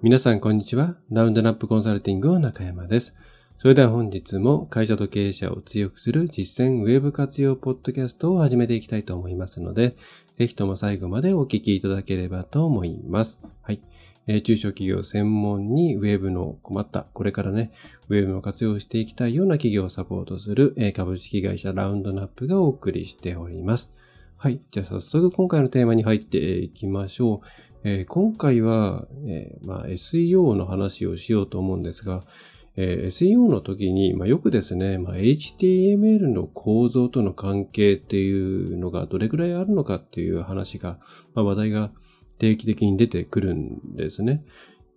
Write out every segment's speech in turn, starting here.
皆さん、こんにちは。ラウンドナップコンサルティングの中山です。それでは本日も会社と経営者を強くする実践ウェブ活用ポッドキャストを始めていきたいと思いますので、ぜひとも最後までお聞きいただければと思います。はい。えー、中小企業専門にウェブの困った、これからね、ウェブの活用していきたいような企業をサポートする、えー、株式会社ラウンドナップがお送りしております。はい。じゃあ早速今回のテーマに入っていきましょう。えー、今回は、えー、まあ、SEO の話をしようと思うんですが、えー、SEO の時に、まあ、よくですね、まあ、HTML の構造との関係っていうのがどれくらいあるのかっていう話が、まあ、話題が定期的に出てくるんですね。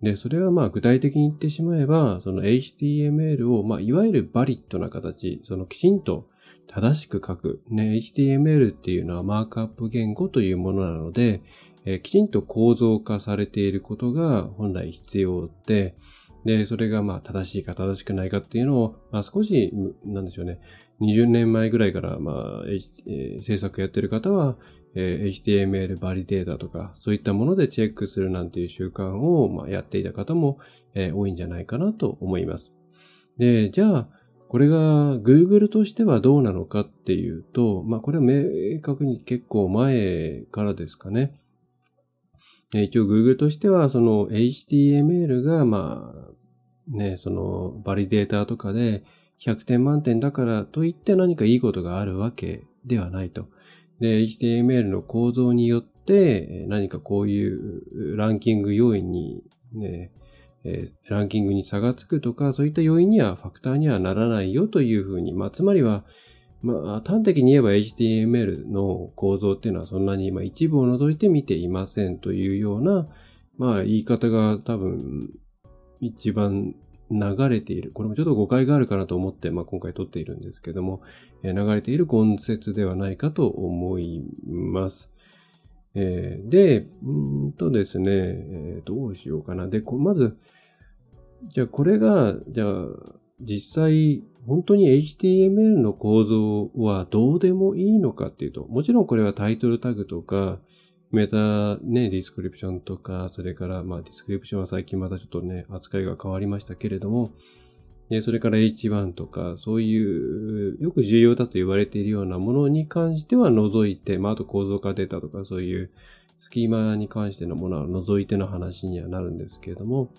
で、それはまあ具体的に言ってしまえば、その HTML を、まあいわゆるバリッドな形、そのきちんと正しく書く。ね、HTML っていうのはマークアップ言語というものなので、え、きちんと構造化されていることが本来必要で、で、それがまあ正しいか正しくないかっていうのを、まあ少し、なんでしょうね、20年前ぐらいからまあ、え、制作やってる方は、え、HTML バリデータとか、そういったものでチェックするなんていう習慣を、まあ、やっていた方も、え、多いんじゃないかなと思います。で、じゃあ、これが Google としてはどうなのかっていうと、まあこれは明確に結構前からですかね。一応 Google としては、その HTML が、まあ、ね、そのバリデータとかで100点満点だからといって何かいいことがあるわけではないと。で、HTML の構造によって何かこういうランキング要因にね、ランキングに差がつくとか、そういった要因には、ファクターにはならないよというふうに、まあ、つまりは、まあ、端的に言えば HTML の構造っていうのはそんなに今一部を除いて見ていませんというような、まあ言い方が多分一番流れている。これもちょっと誤解があるかなと思って、まあ今回撮っているんですけども、え流れている根節ではないかと思います。えー、で、うんとですね、えー、どうしようかな。で、まず、じゃあこれが、じゃあ実際本当に HTML の構造はどうでもいいのかっていうと、もちろんこれはタイトルタグとか、メタね、ディスクリプションとか、それからまあディスクリプションは最近またちょっとね、扱いが変わりましたけれども、でそれから H1 とか、そういう、よく重要だと言われているようなものに関しては除いて、まああと構造化データとかそういうスキーマに関してのものは除いての話にはなるんですけれども、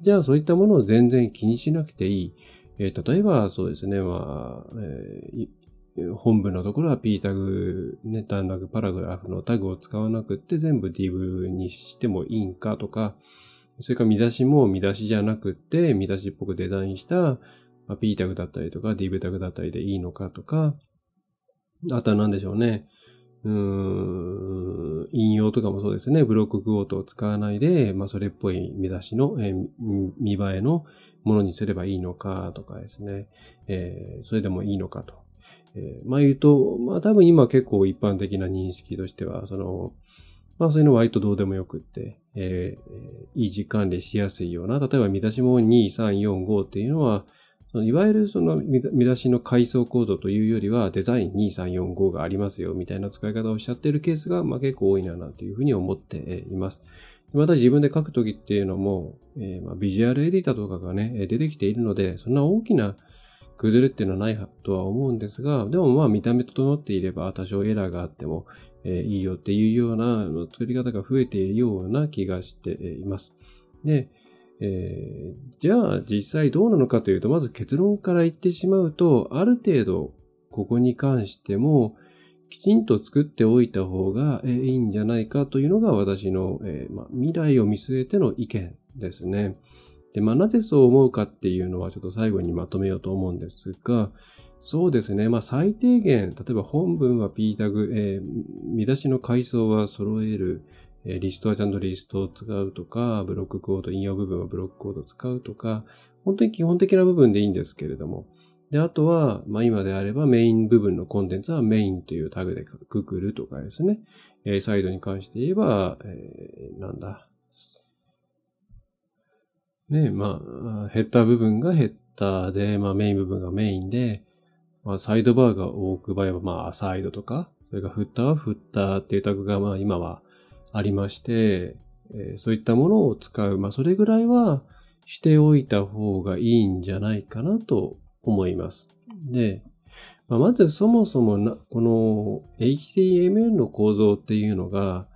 じゃあそういったものを全然気にしなくていい。えー、例えばそうですね、まあ、えー、本文のところは P タグ、ね、段落パラグラフのタグを使わなくって全部 div にしてもいいんかとか、それから見出しも見出しじゃなくって、見出しっぽくデザインした、P タグだったりとか div タグだったりでいいのかとか、あとは何でしょうね。うん、引用とかもそうですね。ブロッククォートを使わないで、まあ、それっぽい見出しの、えー、見栄えのものにすればいいのかとかですね。えー、それでもいいのかと。えー、まあ言うと、まあ多分今結構一般的な認識としては、その、まあそういうの割とどうでもよくって、えー、維持管理しやすいような、例えば見出しも2、3、4、5っていうのは、いわゆるその見出しの階層構造というよりはデザイン2345がありますよみたいな使い方をしちゃっているケースがまあ結構多いなというふうに思っています。また自分で書くときっていうのも、えー、まあビジュアルエディターとかがね、出てきているので、そんな大きな崩れっていうのはないとは思うんですが、でもまあ見た目整っていれば多少エラーがあっても、いいよっていうような作り方が増えているような気がしています。で、えー、じゃあ実際どうなのかというと、まず結論から言ってしまうと、ある程度ここに関してもきちんと作っておいた方がいいんじゃないかというのが私の、えーま、未来を見据えての意見ですね。で、まあ、なぜそう思うかっていうのはちょっと最後にまとめようと思うんですが、そうですね。まあ、最低限、例えば本文は P タグ、えー、見出しの階層は揃える、リストはちゃんとリストを使うとか、ブロックコード、引用部分はブロックコードを使うとか、本当に基本的な部分でいいんですけれども。で、あとは、まあ今であればメイン部分のコンテンツはメインというタグでくくるとかですね。え、サイドに関して言えば、えー、なんだ。ね、まあ、ヘッダー部分がヘッダーで、まあメイン部分がメインで、まあサイドバーが多く場合は、まあサイドとか、それからフッターはフッターっていうタグが、まあ今はありまして、えー、そういったものを使う。まあ、それぐらいはしておいた方がいいんじゃないかなと思います。で、まあ、まずそもそもな、この HTML の構造っていうのが、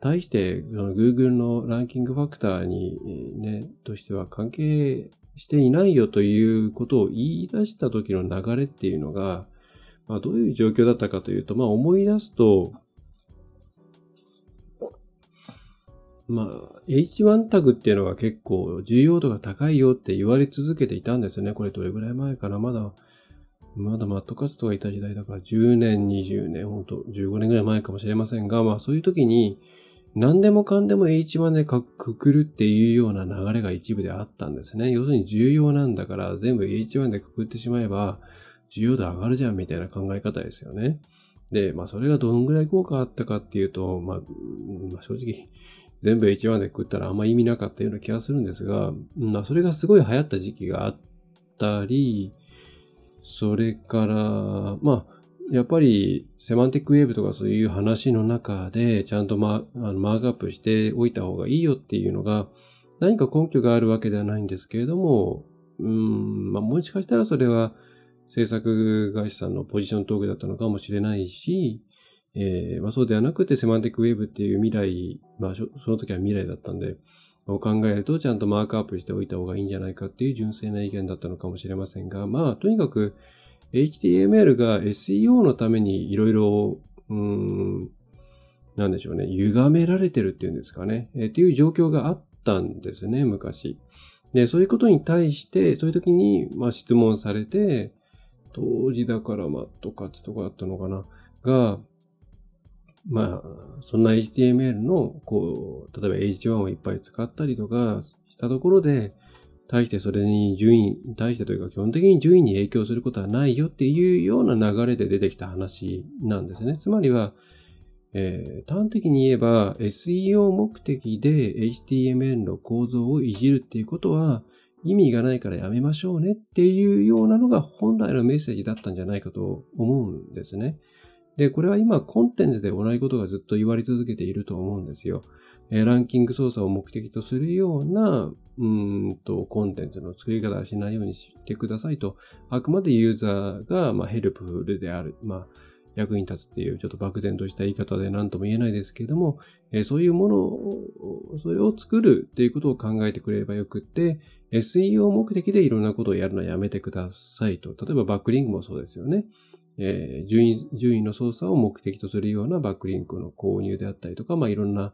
対して、その Google のランキングファクターに、ね、としては関係していないよということを言い出した時の流れっていうのが、まあ、どういう状況だったかというと、まあ、思い出すと、まあ、H1 タグっていうのが結構重要度が高いよって言われ続けていたんですね。これどれぐらい前かなまだ、まだマットカツとかいた時代だから10年、20年、ほんと15年ぐらい前かもしれませんが、まあそういう時に、何でもかんでも H1 でくくるっていうような流れが一部であったんですね。要するに重要なんだから全部 H1 でくくってしまえば重要度上がるじゃんみたいな考え方ですよね。で、まあそれがどのぐらい効果あったかっていうと、まあ、まあ、正直全部 H1 でくったらあんま意味なかったような気がするんですが、まあそれがすごい流行った時期があったり、それから、まあやっぱりセマンティックウェブとかそういう話の中でちゃんとマあのマークアップしておいた方がいいよっていうのが何か根拠があるわけではないんですけれども、うん、まあ、もしかしたらそれは制作会社さんのポジショントークだったのかもしれないし、えー、まあ、そうではなくてセマンティックウェブっていう未来、まあ、その時は未来だったんで、を考えるとちゃんとマークアップしておいた方がいいんじゃないかっていう純正な意見だったのかもしれませんが、まあ、とにかく、HTML が SEO のためにいろいろ、うん、なんでしょうね、歪められてるっていうんですかね、えー、っていう状況があったんですね、昔。で、そういうことに対して、そういう時に、まあ、質問されて、当時だからマットカツとかだったのかな、が、まあ、そんな HTML の、こう、例えば H1 をいっぱい使ったりとかしたところで、対してそれに順位、対してというか基本的に順位に影響することはないよっていうような流れで出てきた話なんですね。つまりは、えー、端的に言えば SEO 目的で HTML の構造をいじるっていうことは意味がないからやめましょうねっていうようなのが本来のメッセージだったんじゃないかと思うんですね。で、これは今コンテンツで同じことがずっと言われ続けていると思うんですよ。えランキング操作を目的とするような、うんと、コンテンツの作り方はしないようにしてくださいと、あくまでユーザーが、まあ、ヘルプフルである、まあ、役に立つっていうちょっと漠然とした言い方で何とも言えないですけれども、えそういうものを、それを作るっていうことを考えてくれればよくって、SEO 目的でいろんなことをやるのはやめてくださいと。例えばバックリンクもそうですよね。えー、順位、順位の操作を目的とするようなバックリンクの購入であったりとか、まあ、いろんな、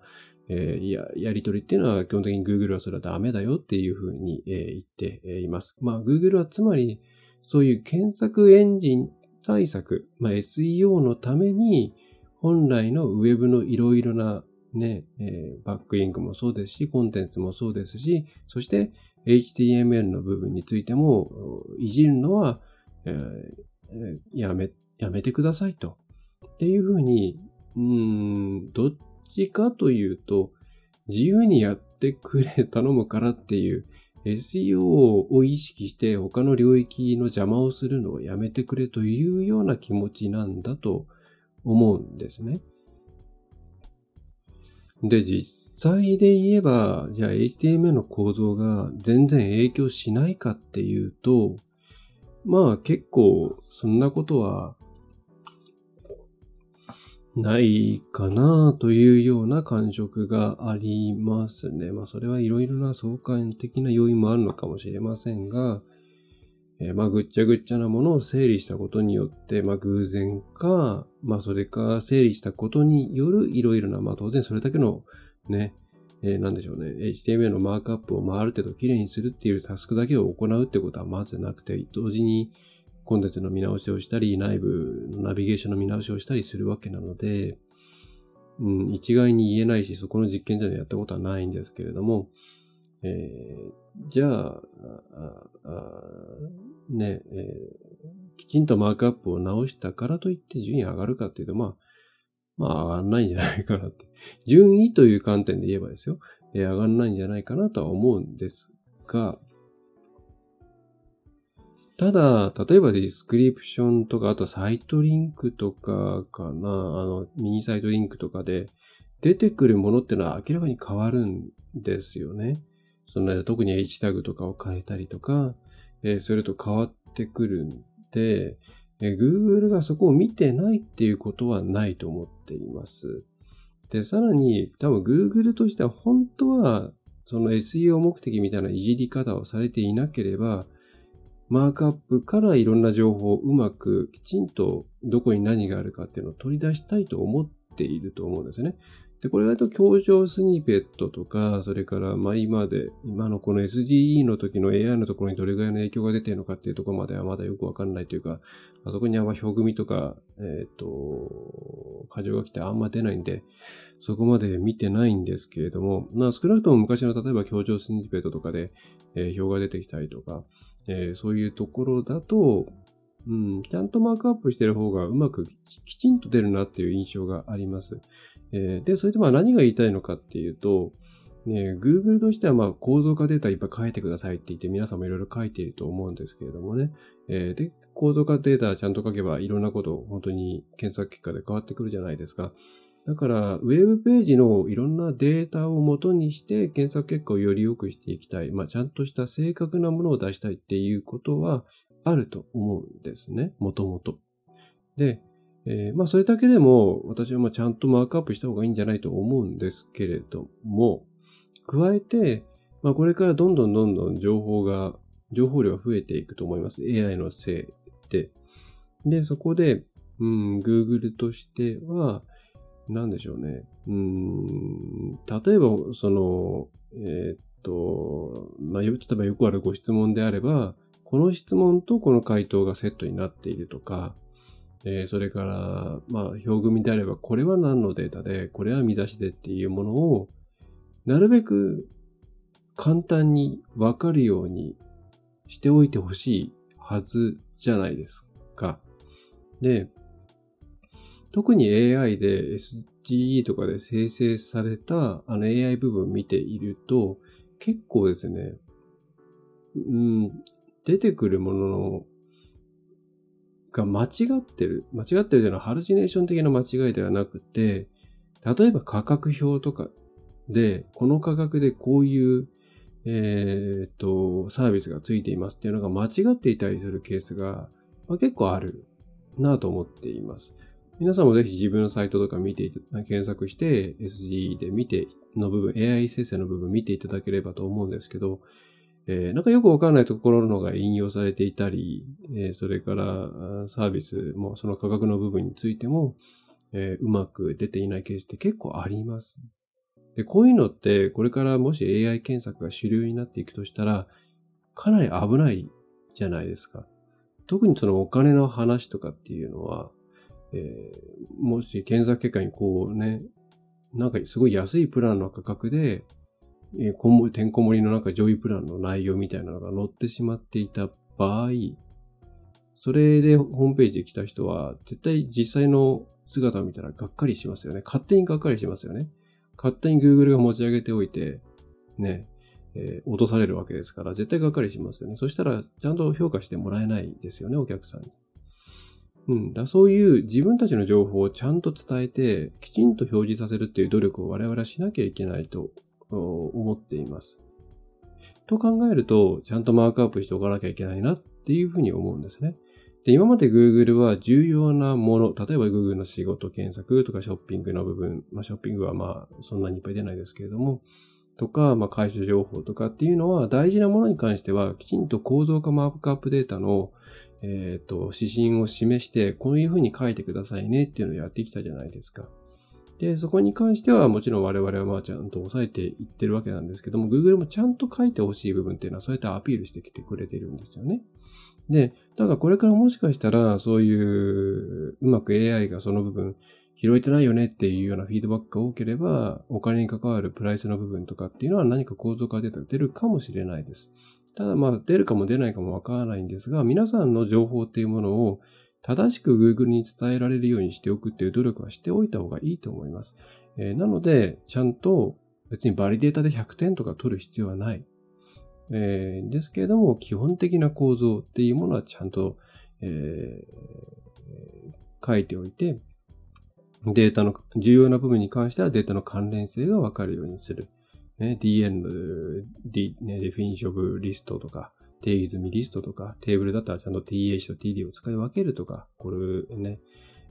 えー、や、やり取りっていうのは基本的に Google はそれはダメだよっていうふうに、えー、言っています。まあ Google はつまりそういう検索エンジン対策、まあ SEO のために本来の Web のいろいろなね、え、バックリンクもそうですし、コンテンツもそうですし、そして HTML の部分についてもいじるのは、え、やめ、やめてくださいと。っていうふうに、うん、どっちかというと、自由にやってくれ、頼むからっていう、SEO を意識して他の領域の邪魔をするのをやめてくれというような気持ちなんだと思うんですね。で、実際で言えば、じゃあ HTML の構造が全然影響しないかっていうと、まあ結構そんなことはないかなというような感触がありますね。まあそれはいろいろな相関的な要因もあるのかもしれませんが、えー、まあぐっちゃぐっちゃなものを整理したことによって、まあ偶然か、まあそれか整理したことによるいろいろな、まあ当然それだけのね、えー、なんでしょうね、HTML のマークアップをまあある程度きれいにするっていうタスクだけを行うってことはまずなくて、同時にコンテンツの見直しをしたり、内部のナビゲーションの見直しをしたりするわけなので、うん、一概に言えないし、そこの実験ではやったことはないんですけれども、えー、じゃあ、あね、えー、きちんとマークアップを直したからといって順位上がるかっていうと、まあ、まあ上がらないんじゃないかなって。順位という観点で言えばですよ、えー、上がらないんじゃないかなとは思うんですが、ただ、例えばディスクリプションとか、あとサイトリンクとかかな、あの、ミニサイトリンクとかで、出てくるものっていうのは明らかに変わるんですよね。その特に H タグとかを変えたりとか、えー、それと変わってくるんで、え、Google がそこを見てないっていうことはないと思っています。で、さらに多分 Google としては本当はその SEO 目的みたいないじり方をされていなければ、マークアップからいろんな情報をうまくきちんとどこに何があるかっていうのを取り出したいと思っていると思うんですね。で、これだと協情スニペットとか、それから、まあ今で、今のこの SGE の時の AI のところにどれぐらいの影響が出てるのかっていうところまではまだよくわかんないというか、あそこにあんま表組とか、えっ、ー、と、過剰が来てあんま出ないんで、そこまで見てないんですけれども、まあ少なくとも昔の例えば協情スニペットとかで、えー、表が出てきたりとか、えー、そういうところだと、うん、ちゃんとマークアップしてる方がうまくきちんと出るなっていう印象があります。えー、で、それでまあ何が言いたいのかっていうと、ね、Google としてはまあ構造化データいっぱい書いてくださいって言って皆さんもいろいろ書いていると思うんですけれどもね。えー、で、構造化データちゃんと書けばいろんなこと本当に検索結果で変わってくるじゃないですか。だから、ウェブページのいろんなデータを元にして検索結果をより良くしていきたい。まあ、ちゃんとした正確なものを出したいっていうことはあると思うんですね。もともと。で、えー、まあそれだけでも私はまあちゃんとマークアップした方がいいんじゃないと思うんですけれども、加えて、まあこれからどんどんどんどん情報が、情報量が増えていくと思います。AI のせいで。で、そこで、うん、Google としては、なんでしょうね。うん、例えば、その、えー、っと、まあ、例えばよくあるご質問であれば、この質問とこの回答がセットになっているとか、え、それから、まあ、表組であれば、これは何のデータで、これは見出しでっていうものを、なるべく簡単にわかるようにしておいてほしいはずじゃないですか。で、特に AI で SGE とかで生成されたあの AI 部分を見ていると、結構ですね、うん、出てくるもののが間違ってる。間違ってるというのはハルジネーション的な間違いではなくて、例えば価格表とかで、この価格でこういう、えー、と、サービスがついていますっていうのが間違っていたりするケースが、まあ、結構あるなと思っています。皆さんもぜひ自分のサイトとか見て検索して SG で見ての部分、AI 生成の部分見ていただければと思うんですけど、えー、なんかよくわかんないところのが引用されていたり、えー、それからサービスもその価格の部分についても、えー、うまく出ていないケースって結構あります。で、こういうのってこれからもし AI 検索が主流になっていくとしたら、かなり危ないじゃないですか。特にそのお金の話とかっていうのは、えー、もし検索結果にこうね、なんかすごい安いプランの価格で、えー、てんこ盛りのなんか上位プランの内容みたいなのが載ってしまっていた場合、それでホームページに来た人は、絶対実際の姿を見たらがっかりしますよね。勝手にがっかりしますよね。勝手に Google が持ち上げておいて、ね、えー、落とされるわけですから、絶対がっかりしますよね。そしたら、ちゃんと評価してもらえないですよね、お客さんに。うん。だそういう自分たちの情報をちゃんと伝えて、きちんと表示させるっていう努力を我々はしなきゃいけないと思っています。と考えると、ちゃんとマークアップしておかなきゃいけないなっていうふうに思うんですね。で、今まで Google は重要なもの、例えば Google の仕事検索とかショッピングの部分、まあショッピングはまあそんなにいっぱい出ないですけれども、とか、まあ会社情報とかっていうのは大事なものに関してはきちんと構造化マークアップデータの、え、ー、と、指針を示して、こういうふうに書いてくださいねっていうのをやってきたじゃないですか。で、そこに関してはもちろん我々はまあちゃんと抑えていってるわけなんですけども、Google もちゃんと書いてほしい部分っていうのはそうやってアピールしてきてくれてるんですよね。で、だからこれからもしかしたらそういううまく AI がその部分拾えてないよねっていうようなフィードバックが多ければ、お金に関わるプライスの部分とかっていうのは何か構造化データが出るかもしれないです。ただまあ出るかも出ないかもわからないんですが、皆さんの情報っていうものを正しく Google に伝えられるようにしておくっていう努力はしておいた方がいいと思います。えー、なので、ちゃんと別にバリデータで100点とか取る必要はない。えー、ですけれども、基本的な構造っていうものはちゃんと、えー、書いておいて、データの、重要な部分に関してはデータの関連性がわかるようにする。ね、DN の D、ね、デフィニッショブリストとか、定義済みリストとか、テーブルだったらちゃんと TH と TD を使い分けるとか、これね、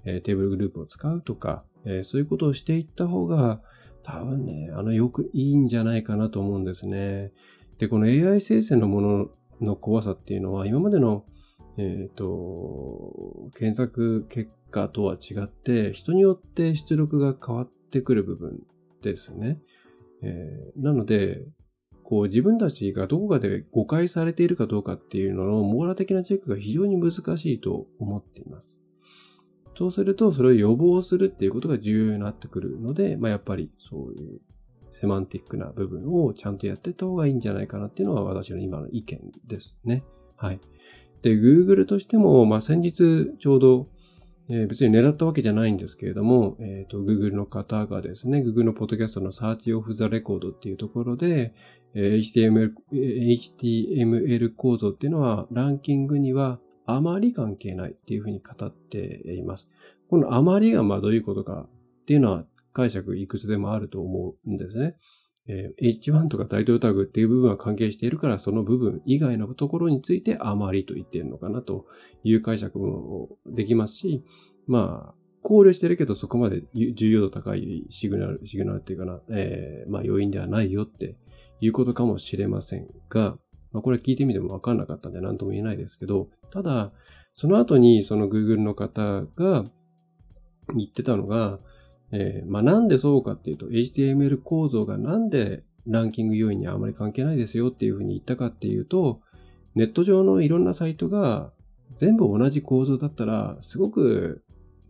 えテーブルグループを使うとか、えそういうことをしていった方が、多分ね、あの、よくいいんじゃないかなと思うんですね。で、この AI 生成のものの怖さっていうのは、今までの、えっ、ー、と、検索結果とは違って、人によって出力が変わってくる部分ですね。えー、なので、こう自分たちがどこかで誤解されているかどうかっていうのの網羅的なチェックが非常に難しいと思っています。そうすると、それを予防するっていうことが重要になってくるので、まあ、やっぱりそういうセマンティックな部分をちゃんとやってった方がいいんじゃないかなっていうのが私の今の意見ですね。はい。で、Google としても、まあ、先日ちょうどえ、別に狙ったわけじゃないんですけれども、えっ、ー、と、Google の方がですね、Google のポッドキャストの Search of the Record っていうところで、え、HTML、HTML 構造っていうのはランキングにはあまり関係ないっていうふうに語っています。このあまりがまあどういうことかっていうのは解釈いくつでもあると思うんですね。えー、H1 とかタイトルタグっていう部分は関係しているから、その部分以外のところについてあまりと言っているのかなという解釈もできますし、まあ、考慮してるけどそこまで重要度高いシグナル、シグナルっていうかな、えー、まあ要因ではないよっていうことかもしれませんが、まあこれ聞いてみてもわかんなかったんで何とも言えないですけど、ただ、その後にその Google の方が言ってたのが、えー、まあなんでそうかっていうと、HTML 構造がなんでランキング要因にあまり関係ないですよっていうふうに言ったかっていうと、ネット上のいろんなサイトが全部同じ構造だったら、すごく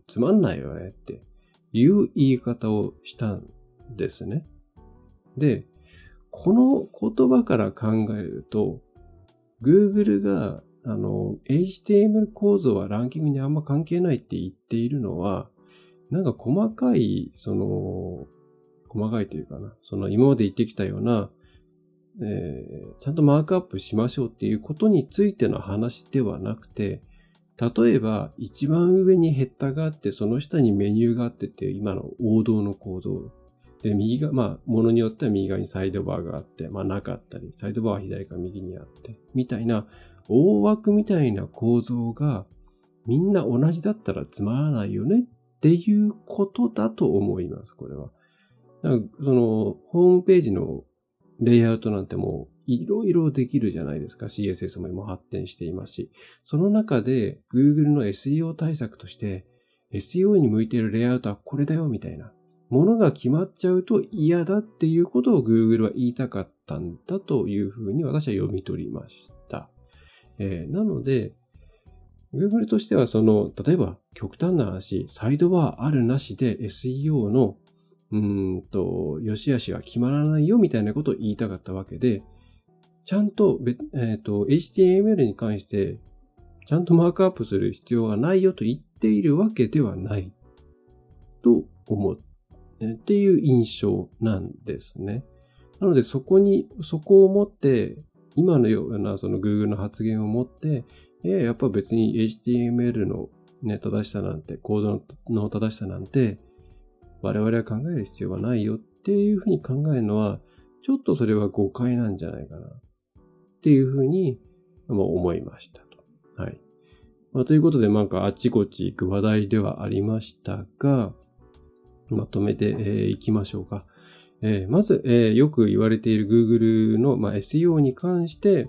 つまんないよねっていう言い方をしたんですね。で、この言葉から考えると、Google があの、HTML 構造はランキングにあんま関係ないって言っているのは、なんか細かい、その、細かいというかな、その今まで言ってきたような、えー、ちゃんとマークアップしましょうっていうことについての話ではなくて、例えば一番上にヘッダがあって、その下にメニューがあってっていう今の王道の構造。で、右が、まあ、ものによっては右側にサイドバーがあって、まあ、なかったり、サイドバーは左か右にあって、みたいな、大枠みたいな構造が、みんな同じだったらつまらないよねっていうことだと思います、これは。その、ホームページのレイアウトなんてもういろいろできるじゃないですか。CSS も今発展していますし。その中で Google の SEO 対策として SEO に向いているレイアウトはこれだよみたいなものが決まっちゃうと嫌だっていうことを Google は言いたかったんだというふうに私は読み取りました。えー、なので、Google としてはその、例えば極端な話、サイドバーあるなしで SEO の、うんと、良し悪しは決まらないよみたいなことを言いたかったわけで、ちゃんと、えっ、ー、と、HTML に関して、ちゃんとマークアップする必要がないよと言っているわけではないと思う。っていう印象なんですね。なのでそこに、そこをもって、今のようなその Google の発言をもって、いや、やっぱ別に HTML のね、正しさなんて、コードの正しさなんて、我々は考える必要はないよっていうふうに考えるのは、ちょっとそれは誤解なんじゃないかな。っていうふうに、思いましたと。はい。まあ、ということで、なんかあちこち行く話題ではありましたが、まとめてい、えー、きましょうか。えー、まず、えー、よく言われている Google の、まあ、SEO に関して、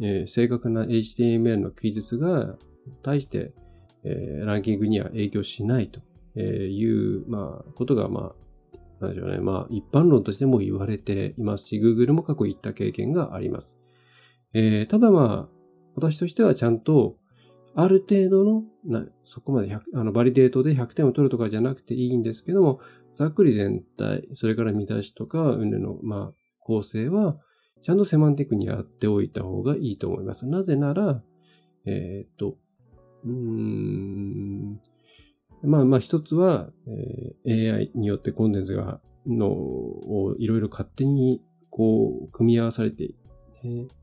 えー、正確な HTML の記述が対して、えー、ランキングには影響しないという、まあ、ことが、まあ、なんでしょうね。まあ、一般論としても言われていますし、Google も過去言った経験があります。えー、ただまあ、私としてはちゃんと、ある程度の、なそこまであのバリデートで100点を取るとかじゃなくていいんですけども、ざっくり全体、それから見出しとか、運の、まあ、構成は、ちゃんとセマンティックにやっておいた方がいいと思います。なぜなら、えー、っと、うーん、まあまあ一つは、えー、AI によってコンテンツが、の、をいろいろ勝手にこう、組み合わされて、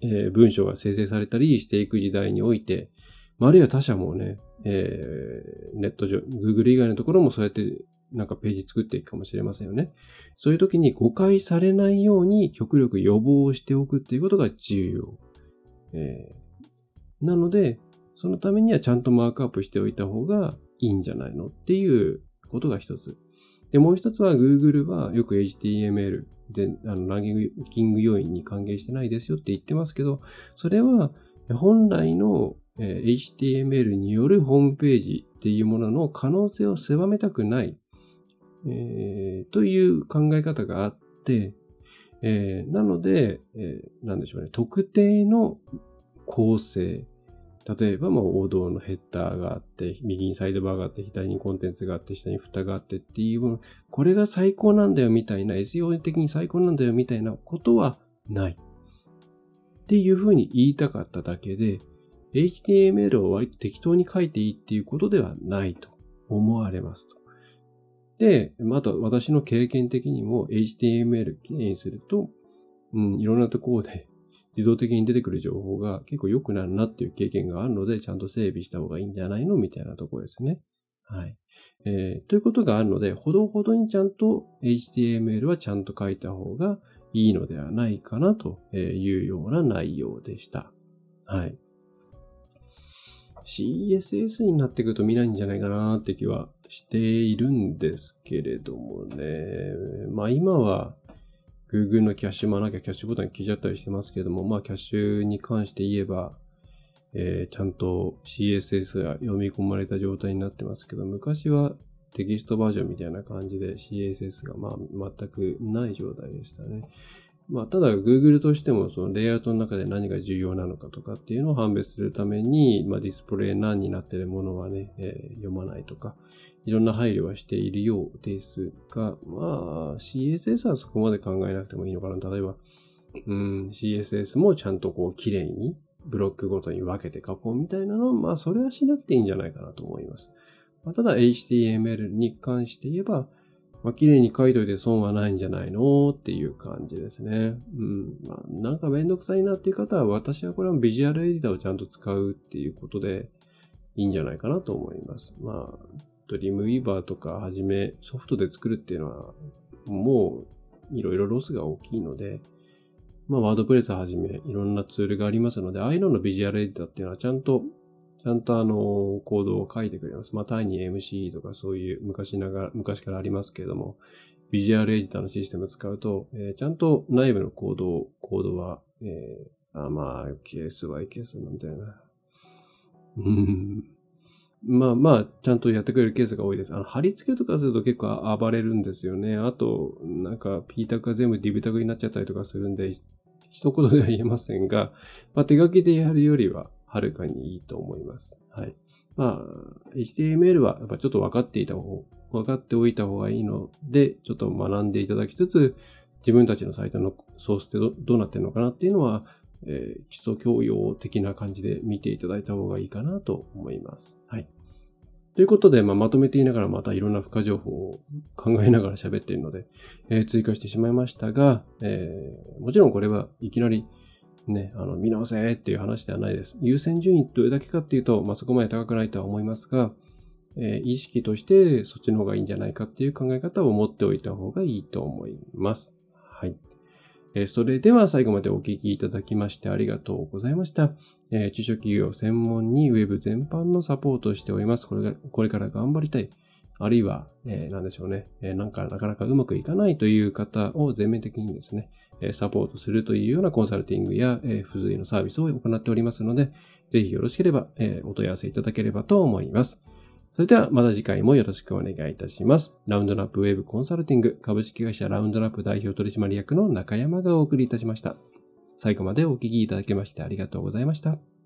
えー、文章が生成されたりしていく時代において、あるいは他社もね、えー、ネット上、Google 以外のところもそうやってなんかページ作っていくかもしれませんよね。そういう時に誤解されないように極力予防しておくっていうことが重要。えー、なので、そのためにはちゃんとマークアップしておいた方がいいんじゃないのっていうことが一つ。で、もう一つは Google はよく HTML であのランキング要因に還元してないですよって言ってますけど、それは本来の HTML によるホームページっていうものの可能性を狭めたくない、えー、という考え方があって、えー、なので、えー、なんでしょうね、特定の構成、例えば、まあ、王道のヘッダーがあって、右にサイドバーがあって、左にコンテンツがあって、下に蓋があってっていうもの、これが最高なんだよみたいな、SEO 的に最高なんだよみたいなことはない。っていうふうに言いたかっただけで、HTML を割と適当に書いていいっていうことではないと思われますと。で、また私の経験的にも HTML 記念にすると、うん、いろんなところで 自動的に出てくる情報が結構良くなるなっていう経験があるので、ちゃんと整備した方がいいんじゃないのみたいなところですね。はい。えー、ということがあるので、ほどほどにちゃんと HTML はちゃんと書いた方がいいのではないかなというような内容でした。はい。CSS になってくると見ないんじゃないかなって気はしているんですけれどもね。まあ今は Google のキャッシュもなきゃキャッシュボタン消えちゃったりしてますけども、まあキャッシュに関して言えば、えー、ちゃんと CSS が読み込まれた状態になってますけど、昔はテキストバージョンみたいな感じで CSS がまあ全くない状態でしたね。まあ、ただ Google としてもそのレイアウトの中で何が重要なのかとかっていうのを判別するために、まあ、ディスプレイ何になっているものはね、えー、読まないとか、いろんな配慮はしているようですが、まあ、CSS はそこまで考えなくてもいいのかな。例えば、うん、CSS もちゃんとこう綺麗にブロックごとに分けて書こうみたいなのは、まあ、それはしなくていいんじゃないかなと思います。まあ、ただ HTML に関して言えば、まあ、綺麗に書いといて損はないんじゃないのっていう感じですね。うん。まあ、なんかめんどくさいなっていう方は、私はこれはビジュアルエディターをちゃんと使うっていうことでいいんじゃないかなと思います。まあ、ドリームウィーバーとかはじめソフトで作るっていうのは、もういろいろロスが大きいので、まあ、ワードプレスはじめいろんなツールがありますので、ああいうののビジュアルエディターっていうのはちゃんと、ちゃんとあの、コードを書いてくれます。まあ、単に MC とかそういう昔ながら、昔からありますけれども、ビジュアルエディターのシステムを使うと、えー、ちゃんと内部のコードを、コードは、えー、あまあ、ケースはケースなんだよな。うん。まあまあ、ちゃんとやってくれるケースが多いです。あの、貼り付けとかすると結構暴れるんですよね。あと、なんか、P タグが全部 DV タグになっちゃったりとかするんで、一言では言えませんが、まあ、手書きでやるよりは、はるかにいいと思います。はい。まあ、HTML はやっぱちょっと分かっていた方、分かっておいた方がいいので、ちょっと学んでいただきつつ、自分たちのサイトのソースってどうなってるのかなっていうのは、えー、基礎教養的な感じで見ていただいた方がいいかなと思います。はい。ということで、まあ、まとめていながらまたいろんな付加情報を考えながら喋っているので、えー、追加してしまいましたが、えー、もちろんこれはいきなりね、あの、見直せっていう話ではないです。優先順位どれだけかっていうと、まあ、そこまで高くないとは思いますが、えー、意識としてそっちの方がいいんじゃないかっていう考え方を持っておいた方がいいと思います。はい。えー、それでは最後までお聞きいただきましてありがとうございました。えー、中小企業専門に Web 全般のサポートをしております。これが、これから頑張りたい。あるいは、えー、なんでしょうね、えー、なんかなかなかうまくいかないという方を全面的にですね、サポートするというようなコンサルティングや、えー、付随のサービスを行っておりますので、ぜひよろしければ、お問い合わせいただければと思います。それではまた次回もよろしくお願いいたします。ラウンドナップウェブコンサルティング株式会社ラウンドナップ代表取締役の中山がお送りいたしました。最後までお聞きいただきましてありがとうございました。